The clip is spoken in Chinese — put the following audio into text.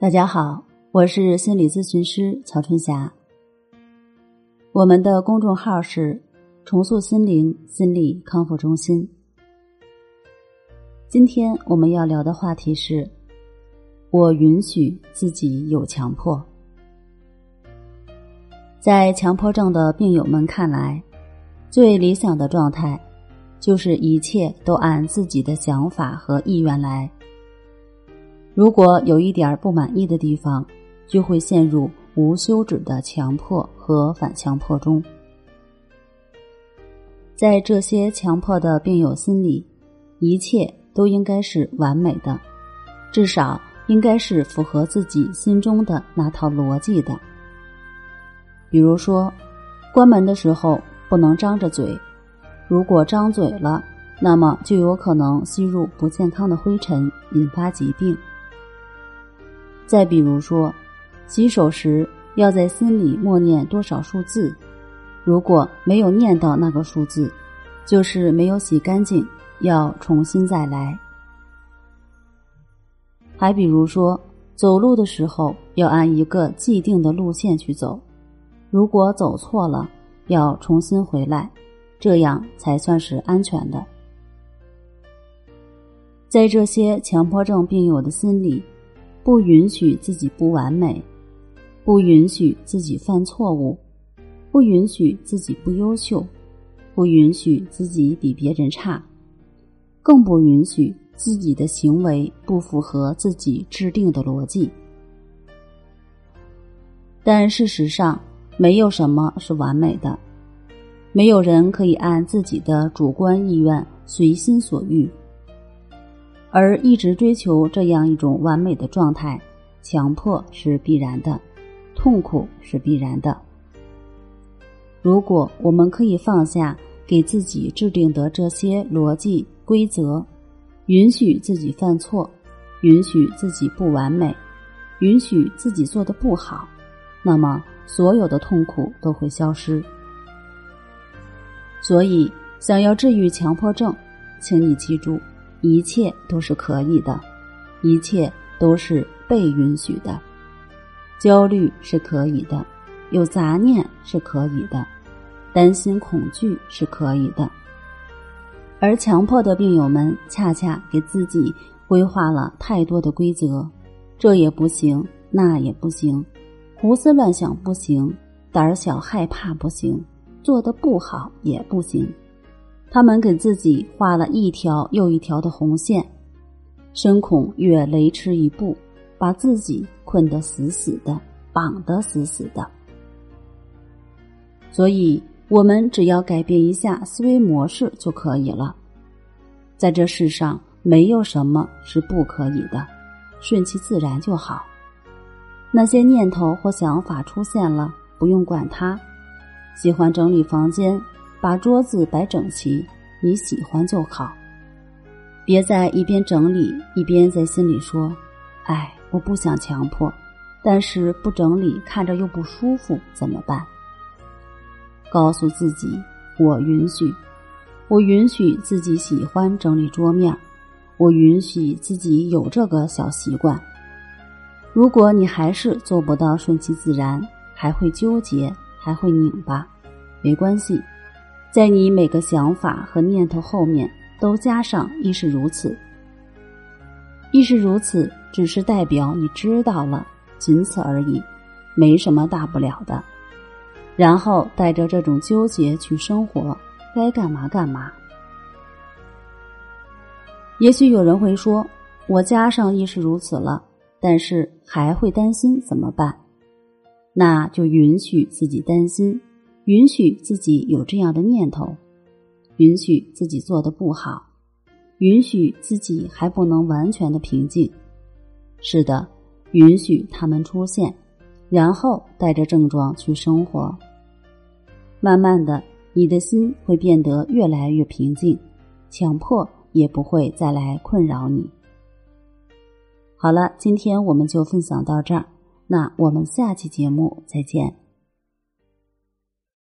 大家好，我是心理咨询师曹春霞。我们的公众号是“重塑心灵心理康复中心”。今天我们要聊的话题是：我允许自己有强迫。在强迫症的病友们看来，最理想的状态就是一切都按自己的想法和意愿来。如果有一点不满意的地方，就会陷入无休止的强迫和反强迫中。在这些强迫的病友心里，一切都应该是完美的，至少应该是符合自己心中的那套逻辑的。比如说，关门的时候不能张着嘴，如果张嘴了，那么就有可能吸入不健康的灰尘，引发疾病。再比如说，洗手时要在心里默念多少数字，如果没有念到那个数字，就是没有洗干净，要重新再来。还比如说，走路的时候要按一个既定的路线去走，如果走错了，要重新回来，这样才算是安全的。在这些强迫症病友的心里。不允许自己不完美，不允许自己犯错误，不允许自己不优秀，不允许自己比别人差，更不允许自己的行为不符合自己制定的逻辑。但事实上，没有什么是完美的，没有人可以按自己的主观意愿随心所欲。而一直追求这样一种完美的状态，强迫是必然的，痛苦是必然的。如果我们可以放下给自己制定的这些逻辑规则，允许自己犯错，允许自己不完美，允许自己做的不好，那么所有的痛苦都会消失。所以，想要治愈强迫症，请你记住。一切都是可以的，一切都是被允许的。焦虑是可以的，有杂念是可以的，担心恐惧是可以的。而强迫的病友们恰恰给自己规划了太多的规则，这也不行，那也不行，胡思乱想不行，胆小害怕不行，做的不好也不行。他们给自己画了一条又一条的红线，深恐越雷池一步，把自己困得死死的，绑得死死的。所以，我们只要改变一下思维模式就可以了。在这世上，没有什么是不可以的，顺其自然就好。那些念头或想法出现了，不用管它。喜欢整理房间。把桌子摆整齐，你喜欢就好。别在一边整理一边在心里说：“哎，我不想强迫，但是不整理看着又不舒服，怎么办？”告诉自己：“我允许，我允许自己喜欢整理桌面，我允许自己有这个小习惯。如果你还是做不到顺其自然，还会纠结，还会拧巴，没关系。”在你每个想法和念头后面都加上“亦是如此”，“亦是如此”只是代表你知道了，仅此而已，没什么大不了的。然后带着这种纠结去生活，该干嘛干嘛。也许有人会说：“我加上‘亦是如此’了，但是还会担心怎么办？”那就允许自己担心。允许自己有这样的念头，允许自己做的不好，允许自己还不能完全的平静。是的，允许他们出现，然后带着症状去生活。慢慢的，你的心会变得越来越平静，强迫也不会再来困扰你。好了，今天我们就分享到这儿，那我们下期节目再见。